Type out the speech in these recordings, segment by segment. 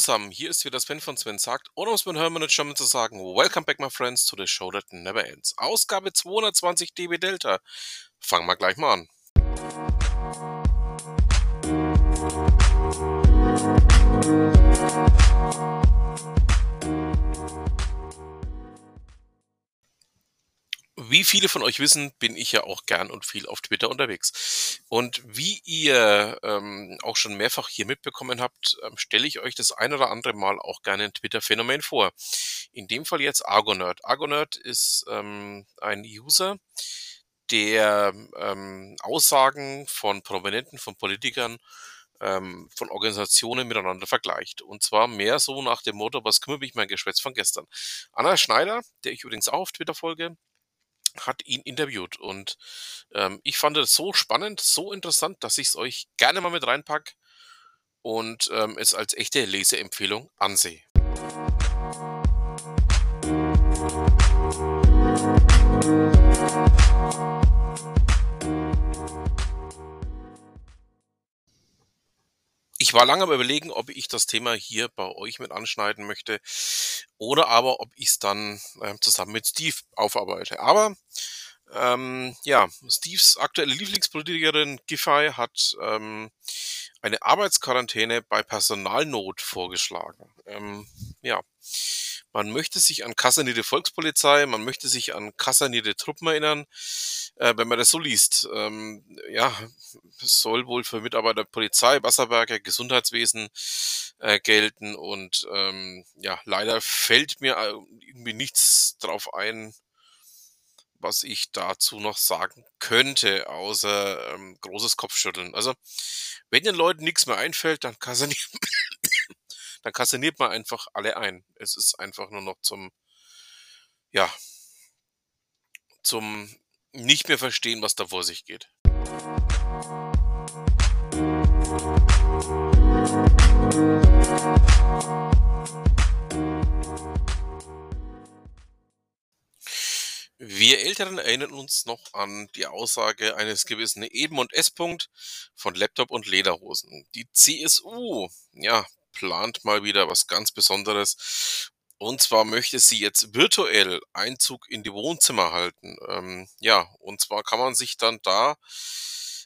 zusammen, hier ist wieder Sven von Sven sagt, um es mit Hermann und German zu sagen, Welcome back my friends to the show that never ends. Ausgabe 220 dB Delta. Fangen wir gleich mal an. Wie viele von euch wissen, bin ich ja auch gern und viel auf Twitter unterwegs. Und wie ihr ähm, auch schon mehrfach hier mitbekommen habt, ähm, stelle ich euch das ein oder andere Mal auch gerne ein Twitter-Phänomen vor. In dem Fall jetzt Argonerd. Argonerd ist ähm, ein User, der ähm, Aussagen von Prominenten, von Politikern, ähm, von Organisationen miteinander vergleicht. Und zwar mehr so nach dem Motto, was kümmert mich mein Geschwätz von gestern. Anna Schneider, der ich übrigens auch auf Twitter folge, hat ihn interviewt. Und ähm, ich fand es so spannend, so interessant, dass ich es euch gerne mal mit reinpack und ähm, es als echte Leseempfehlung ansehe. Ich war lange am Überlegen, ob ich das Thema hier bei euch mit anschneiden möchte oder aber ob ich es dann äh, zusammen mit Steve aufarbeite. Aber ähm, ja, Steves aktuelle Lieblingspolitikerin Giffey hat ähm, eine Arbeitsquarantäne bei Personalnot vorgeschlagen. Ähm, ja, man möchte sich an kasernierte Volkspolizei, man möchte sich an kasernierte Truppen erinnern, äh, wenn man das so liest. Ähm, ja, soll wohl für Mitarbeiter Polizei, Wasserwerke, Gesundheitswesen äh, gelten und ähm, ja, leider fällt mir äh, irgendwie nichts drauf ein, was ich dazu noch sagen könnte, außer ähm, großes Kopfschütteln. Also, wenn den Leuten nichts mehr einfällt, dann kaserniert, dann kaserniert man einfach alle ein. Es ist einfach nur noch zum, ja, zum nicht mehr verstehen, was da vor sich geht. Wir Älteren erinnern uns noch an die Aussage eines gewissen Edmund S. von Laptop und Lederhosen. Die CSU, ja, plant mal wieder was ganz Besonderes. Und zwar möchte sie jetzt virtuell Einzug in die Wohnzimmer halten. Ähm, ja, und zwar kann man sich dann da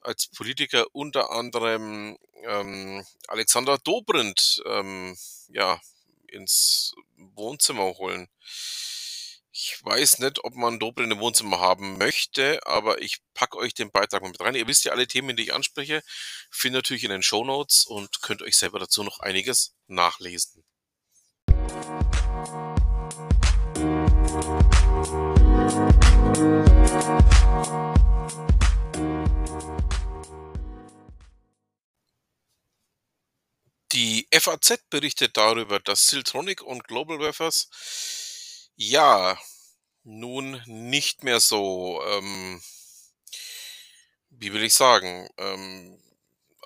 als Politiker unter anderem ähm, Alexander Dobrindt ähm, ja, ins Wohnzimmer holen. Ich weiß nicht, ob man Dobrindt im Wohnzimmer haben möchte, aber ich packe euch den Beitrag mit rein. Ihr wisst ja alle Themen, die ich anspreche, findet natürlich in den Show Notes und könnt euch selber dazu noch einiges nachlesen. Die FAZ berichtet darüber, dass Siltronic und Global Wafers ja, nun nicht mehr so, ähm, wie will ich sagen, ähm,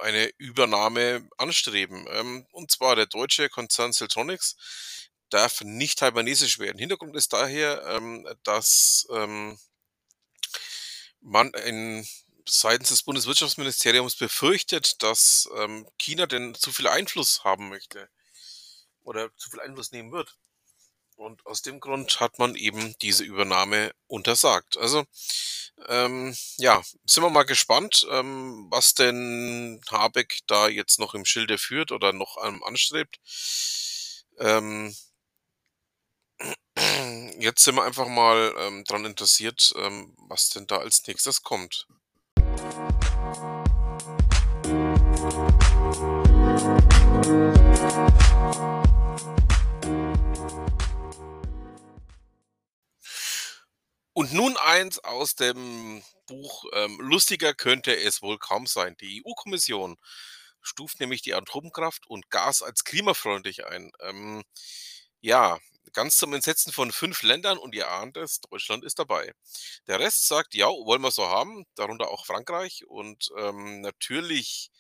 eine Übernahme anstreben. Ähm, und zwar der deutsche Konzern Siltronics darf nicht taiwanesisch werden. Hintergrund ist daher, ähm, dass ähm, man in, seitens des Bundeswirtschaftsministeriums befürchtet, dass ähm, China denn zu viel Einfluss haben möchte oder zu viel Einfluss nehmen wird. Und aus dem Grund hat man eben diese Übernahme untersagt. Also, ähm, ja, sind wir mal gespannt, ähm, was denn Habeck da jetzt noch im Schilde führt oder noch ähm, anstrebt. Ähm, jetzt sind wir einfach mal ähm, dran interessiert, ähm, was denn da als nächstes kommt. Und nun eins aus dem Buch ähm, Lustiger könnte es wohl kaum sein. Die EU-Kommission stuft nämlich die Atomkraft und Gas als klimafreundlich ein. Ähm, ja, ganz zum Entsetzen von fünf Ländern und ihr ahnt es, Deutschland ist dabei. Der Rest sagt, ja, wollen wir so haben, darunter auch Frankreich und ähm, natürlich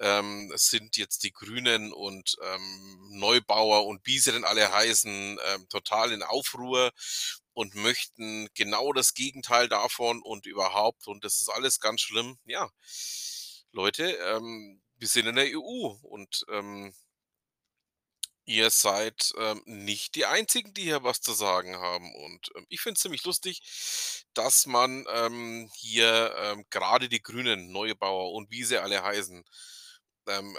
ähm, sind jetzt die Grünen und ähm, Neubauer und wie sie denn alle heißen, ähm, total in Aufruhr und möchten genau das Gegenteil davon und überhaupt und das ist alles ganz schlimm. Ja, Leute, ähm, wir sind in der EU und ähm, Ihr seid, ähm, nicht die Einzigen, die hier was zu sagen haben und, ähm, ich finde es ziemlich lustig, dass man, ähm, hier, ähm, grade die Grünen, Neubauer und wie sie alle heißen, ähm,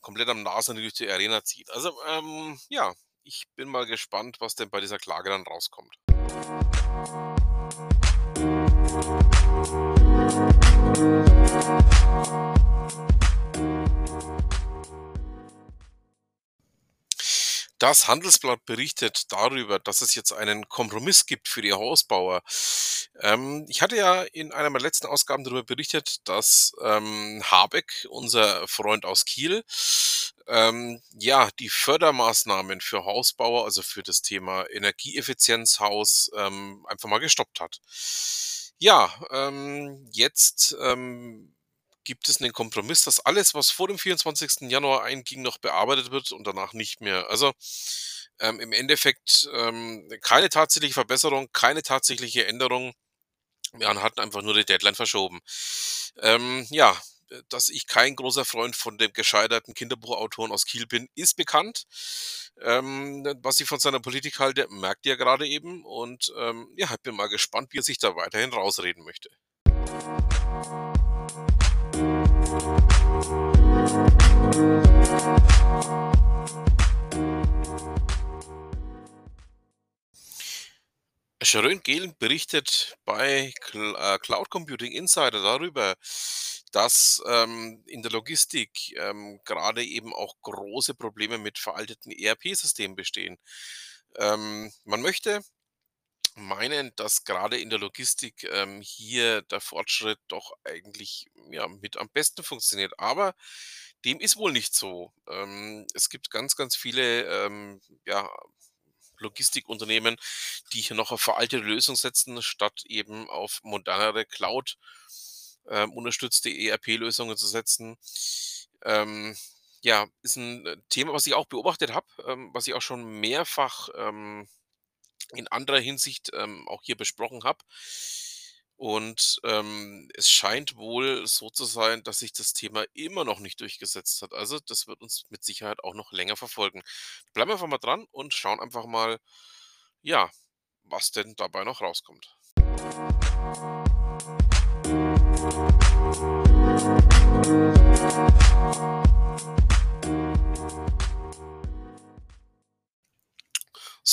komplett am Nase durch die Arena zieht. Also, ähm, ja, ich bin mal gespannt, was denn bei dieser Klage dann rauskommt. Das Handelsblatt berichtet darüber, dass es jetzt einen Kompromiss gibt für die Hausbauer. Ähm, ich hatte ja in einer meiner letzten Ausgaben darüber berichtet, dass, ähm, Habeck, unser Freund aus Kiel, ähm, ja, die Fördermaßnahmen für Hausbauer, also für das Thema Energieeffizienzhaus, ähm, einfach mal gestoppt hat. Ja, ähm, jetzt, ähm, gibt es 'nen Kompromiss, dass alles, was vor dem 24. Januar einging, noch bearbeitet wird und danach nicht mehr. Also, ähm, im Endeffekt, ähm, keine tatsächliche Verbesserung, keine tatsächliche Änderung. Man hat einfach nur die Deadline verschoben. Ähm, ja, dass ich kein großer Freund von dem gescheiterten Kinderbuchautoren aus Kiel bin, ist bekannt. Ähm, was ich von seiner Politik halte, merkt ihr grade eben und, ähm, ja, ich bin mal gespannt, wie er sich da weiterhin rausreden möchte. Jeroen Gehlen berichtet bei äh, Cloud Computing Insider darüber, dass, ähm, in der Logistik, ähm, grade eben auch große Probleme mit veralteten ERP-Systemen bestehen. Ähm, man möchte meinen, dass grade in der Logistik, ähm, hier der Fortschritt doch eigentlich, ja, mit am besten funktioniert, aber dem ist wohl nicht so. Ähm, es gibt ganz, ganz viele, ähm, ja, Logistikunternehmen, die hier noch auf veraltete Lösungen setzen, statt eben auf modernere Cloud ähm, unterstützte ERP-Lösungen zu setzen. Ähm, ja, ist 'n, äh, Thema, was ich auch beobachtet habe, ähm, was ich auch schon mehrfach, ähm, in anderer Hinsicht, ähm, auch hier besprochen habe. Und, ähm, es scheint wohl so zu sein, dass sich das Thema immer noch nicht durchgesetzt hat. Also, das wird uns mit Sicherheit auch noch länger verfolgen. Bleiben wir einfach mal dran und schauen einfach mal, ja, was denn dabei noch rauskommt.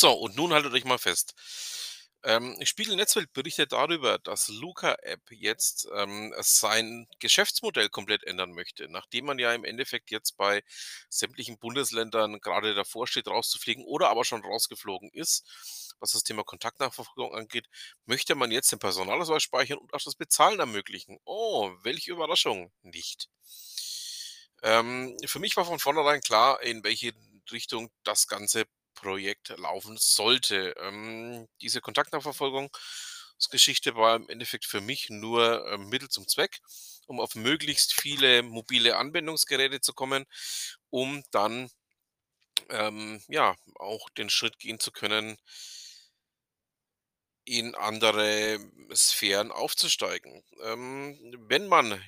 So, und nun haltet euch mal fest. Ähm, Spiegel Netzwelt berichtet darüber, dass Luca App jetzt, ähm, sein Geschäftsmodell komplett ändern möchte. Nachdem man ja im Endeffekt jetzt bei sämtlichen Bundesländern grade davor steht, rauszufliegen oder aber schon rausgeflogen ist, was das Thema Kontaktnachverfolgung angeht, möchte man jetzt den Personalausweis speichern und auch das Bezahlen ermöglichen. Oh, welche Überraschung, nicht. Ähm, für mich war von vornherein klar, in welche Richtung das ganze Projekt laufen sollte. Ähm, diese Kontaktnachverfolgungsgeschichte war im Endeffekt für mich nur, ähm, Mittel zum Zweck, um auf möglichst viele mobile Anwendungsgeräte zu kommen, um dann, ähm, ja, auch den Schritt gehen zu können in andere Sphären aufzusteigen. Ähm, wenn man,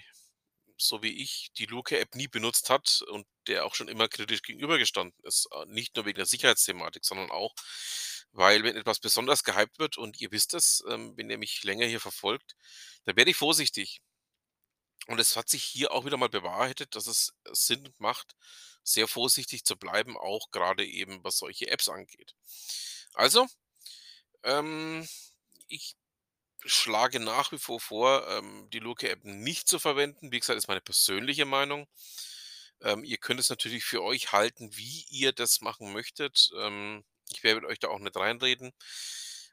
so wie ich, die Luca App nie benutzt hat und der auch schon immer kritisch gegenübergestanden ist, äh, nicht nur wegen der Sicherheitsthematik, sondern auch, weil wenn etwas besonders gehypt wird und ihr wisst es, ähm, wenn ihr mich länger hier verfolgt, dann werde ich vorsichtig. Und es hat sich hier auch wieder mal bewahrheitet, dass es Sinn macht, sehr vorsichtig zu bleiben, auch grade eben, was solche Apps angeht. Also, ähm, ich schlage nach wie vor vor, ähm, die Luca App nicht zu verwenden. Wie gesagt, ist meine persönliche Meinung. Ähm, ihr könnt es natürlich für euch halten, wie ihr das machen möchtet. Ähm, ich werde euch da auch nicht reinreden.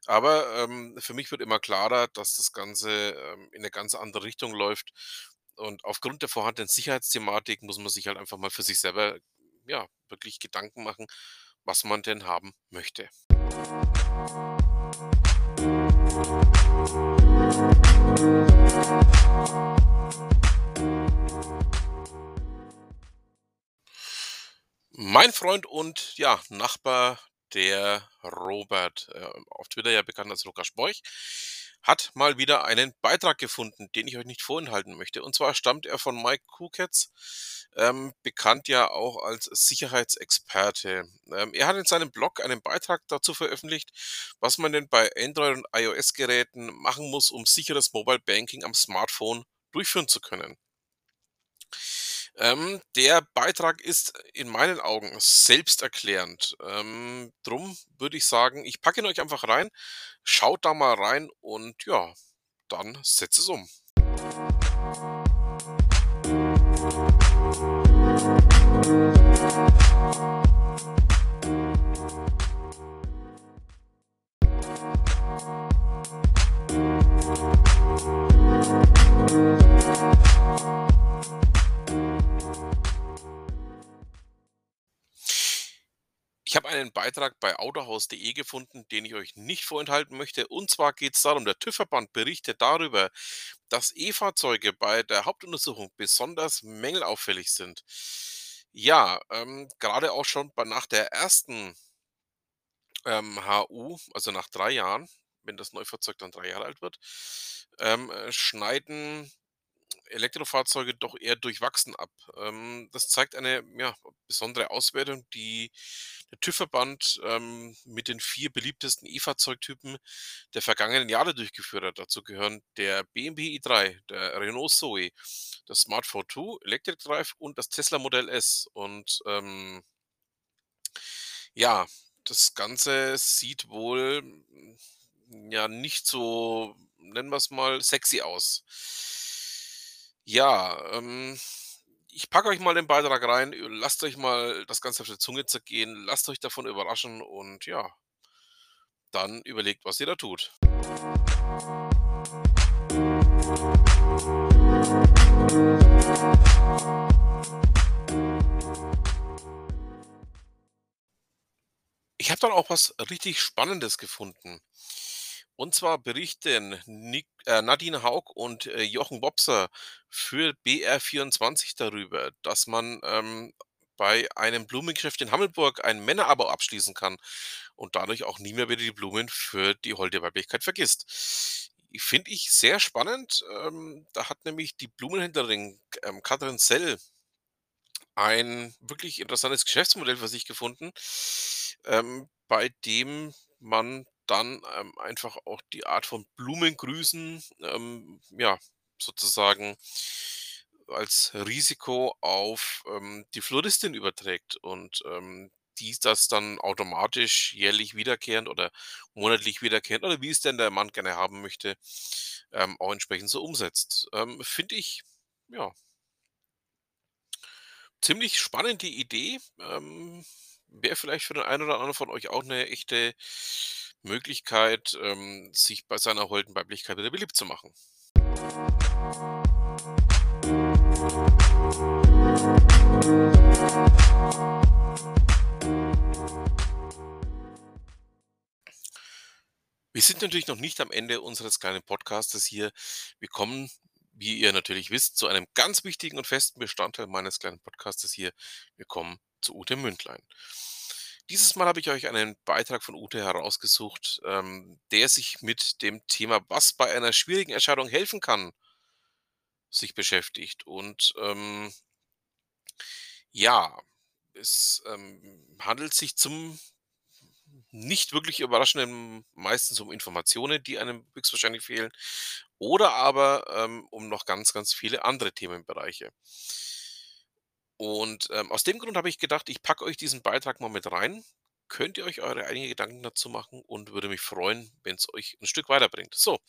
Aber, ähm, für mich wird immer klarer, dass das Ganze, ähm, in 'ne ganz andere Richtung läuft. Und aufgrund der vorhandenen Sicherheitsthematik muss man sich halt einfach mal für sich selber, ja, wirklich Gedanken machen, was man denn haben möchte. Mein Freund und, ja, Nachbar, der Robert, äh, auf Twitter ja bekannt als Lukas Storch, hat mal wieder einen Beitrag gefunden, den ich euch nicht vorenthalten möchte. Und zwar stammt er von Mike Kuketz, ähm, bekannt ja auch als Sicherheitsexperte. Ähm, er hat in seinem Blog einen Beitrag dazu veröffentlicht, was man denn bei Android- und iOS-Geräten machen muss, um sicheres Mobile Banking am Smartphone durchführen zu können. Ähm, der Beitrag ist in meinen Augen selbsterklärend. Ähm, drum würde ich sagen, ich packe ihn euch einfach rein, schaut da mal rein und ja, dann setzt es um. Beitrag bei autohaus.de gefunden, den ich euch nicht vorenthalten möchte. Und zwar geht es darum, der TÜV-Verband berichtet darüber, dass E-Fahrzeuge bei der Hauptuntersuchung besonders mängelauffällig sind. Ja, ähm, gerade auch schon bei, nach der ersten ähm, HU, also nach drei Jahren, wenn das Neufahrzeug dann drei Jahre alt wird, ähm, äh, schneiden Elektrofahrzeuge doch eher durchwachsen ab. Ähm, das zeigt eine ja, besondere Auswertung, die der TÜV-Verband ähm, mit den vier beliebtesten E-Fahrzeugtypen der vergangenen Jahre durchgeführt hat. Dazu gehören der BMW i3, der Renault Zoe, das Smart 4 Electric Drive und das Tesla Modell S. Und ähm, ja, das Ganze sieht wohl ja nicht so, nennen wir es mal, sexy aus. Ja, ähm, ich packe euch mal den Beitrag rein. Lasst euch mal das Ganze auf der Zunge zergehen. Lasst euch davon überraschen und ja, dann überlegt, was ihr da tut. Ich habe dann auch was richtig Spannendes gefunden. Und zwar berichten Nick, äh, Nadine Haug und äh, Jochen Bobser für BR24 darüber, dass man ähm, bei einem Blumengeschäft in Hammelburg ein Männerabo abschließen kann und dadurch auch nie mehr wieder die Blumen für die holde Weiblichkeit vergisst. Finde ich sehr spannend. Ähm, da hat nämlich die Blumenhändlerin ähm, Katrin Sell ein wirklich interessantes Geschäftsmodell für sich gefunden, ähm, bei dem man dann ähm, einfach auch die Art von Blumengrüßen, ähm, ja, sozusagen als Risiko auf ähm, die Floristin überträgt und ähm, die das dann automatisch jährlich wiederkehrend oder monatlich wiederkehrend oder wie es denn der Mann gerne haben möchte, ähm, auch entsprechend so umsetzt. Ähm, Finde ich, ja, ziemlich spannende Idee. Ähm, Wäre vielleicht für den einen oder anderen von euch auch eine echte Möglichkeit, ähm, sich bei seiner holden Weiblichkeit wieder beliebt zu machen. Wir sind natürlich noch nicht am Ende unseres kleinen Podcastes hier. Wir kommen, wie ihr natürlich wisst, zu einem ganz wichtigen und festen Bestandteil meines kleinen Podcastes hier. Wir kommen zu Ute Mündlein. Dieses Mal habe ich euch einen Beitrag von Ute herausgesucht, ähm, der sich mit dem Thema, was bei einer schwierigen Entscheidung helfen kann, sich beschäftigt. Und ähm, ja, es ähm, handelt sich zum nicht wirklich überraschenden meistens um Informationen, die einem höchstwahrscheinlich fehlen, oder aber ähm, um noch ganz, ganz viele andere Themenbereiche. Und ähm, aus dem Grund habe ich gedacht, ich packe euch diesen Beitrag mal mit rein. Könnt ihr euch eure eigenen Gedanken dazu machen und würde mich freuen, wenn es euch ein Stück weiterbringt. So,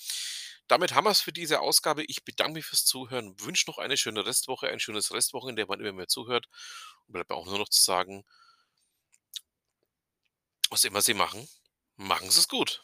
damit haben wir es für diese Ausgabe. Ich bedanke mich fürs Zuhören, wünsche noch eine schöne Restwoche, ein schönes Restwochenende, wann immer mir zuhört. Und bleibt auch nur noch zu sagen, was immer Sie machen, machen Sie es gut.